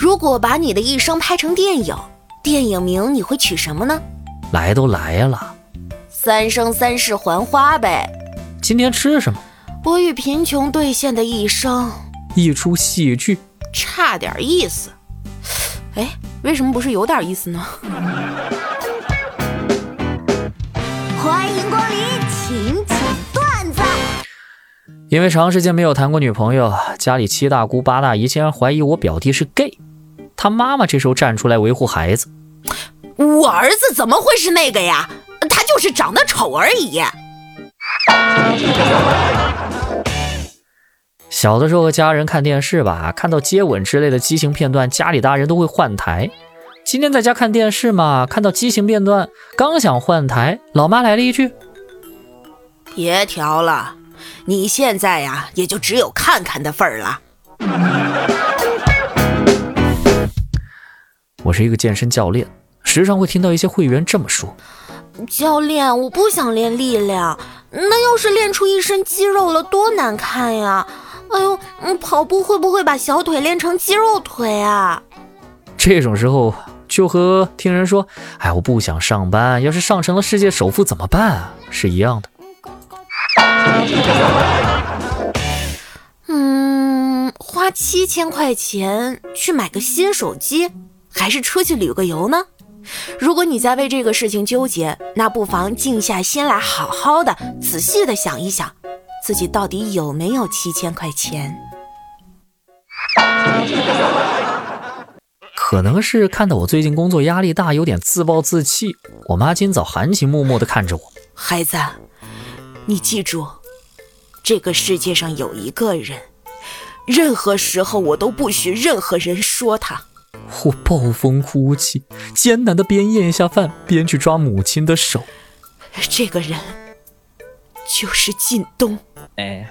如果把你的一生拍成电影，电影名你会取什么呢？来都来了，三生三世还花呗。今天吃什么？我与贫穷兑现的一生，一出戏剧，差点意思。哎，为什么不是有点意思呢？欢迎光临请讲段子。因为长时间没有谈过女朋友，家里七大姑八大姨竟然怀疑我表弟是 gay。他妈妈这时候站出来维护孩子，我儿子怎么会是那个呀？他就是长得丑而已。小的时候和家人看电视吧，看到接吻之类的激情片段，家里大人都会换台。今天在家看电视嘛，看到激情片段，刚想换台，老妈来了一句：“别调了，你现在呀，也就只有看看的份儿了。”我是一个健身教练，时常会听到一些会员这么说：“教练，我不想练力量，那要是练出一身肌肉了，多难看呀！哎呦，嗯，跑步会不会把小腿练成肌肉腿啊？”这种时候就和听人说：“哎，我不想上班，要是上成了世界首富怎么办啊？”是一样的。嗯，花七千块钱去买个新手机。还是出去旅个游呢？如果你在为这个事情纠结，那不妨静下心来，好好的、仔细的想一想，自己到底有没有七千块钱。可能是看到我最近工作压力大，有点自暴自弃。我妈今早含情脉脉的看着我，孩子，你记住，这个世界上有一个人，任何时候我都不许任何人说他。我暴风哭泣，艰难的边咽下饭边去抓母亲的手。这个人就是靳东。哎，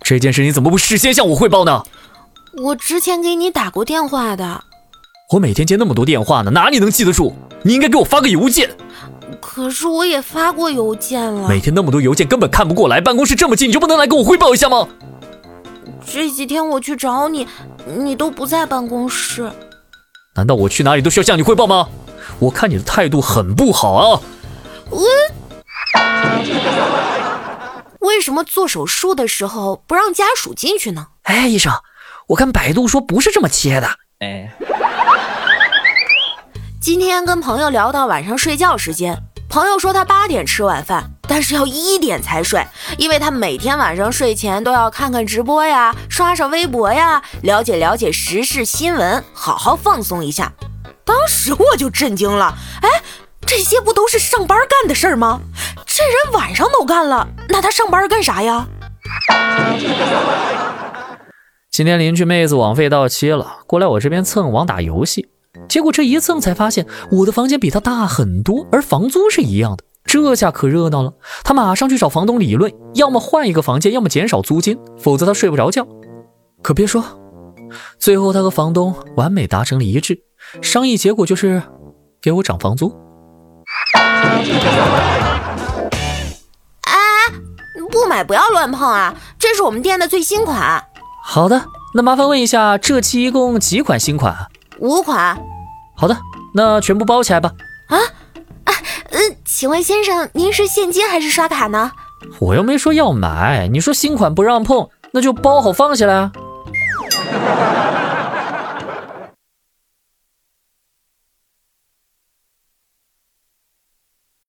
这件事你怎么不事先向我汇报呢？我之前给你打过电话的。我每天接那么多电话呢，哪里能记得住？你应该给我发个邮件。可是我也发过邮件了。每天那么多邮件，根本看不过来。办公室这么近，你就不能来跟我汇报一下吗？这几天我去找你，你都不在办公室。难道我去哪里都需要向你汇报吗？我看你的态度很不好啊！我为什么做手术的时候不让家属进去呢？哎，医生，我看百度说不是这么切的。哎，今天跟朋友聊到晚上睡觉时间，朋友说他八点吃晚饭。但是要一点才睡，因为他每天晚上睡前都要看看直播呀，刷刷微博呀，了解了解时事新闻，好好放松一下。当时我就震惊了，哎，这些不都是上班干的事儿吗？这人晚上都干了，那他上班干啥呀？今天邻居妹子网费到期了，过来我这边蹭网打游戏，结果这一蹭才发现我的房间比她大很多，而房租是一样的。这下可热闹了，他马上去找房东理论，要么换一个房间，要么减少租金，否则他睡不着觉。可别说，最后他和房东完美达成了一致，商议结果就是给我涨房租。哎，不买不要乱碰啊！这是我们店的最新款。好的，那麻烦问一下，这期一共几款新款？五款。好的，那全部包起来吧。啊？请问先生，您是现金还是刷卡呢？我又没说要买，你说新款不让碰，那就包好放下来啊。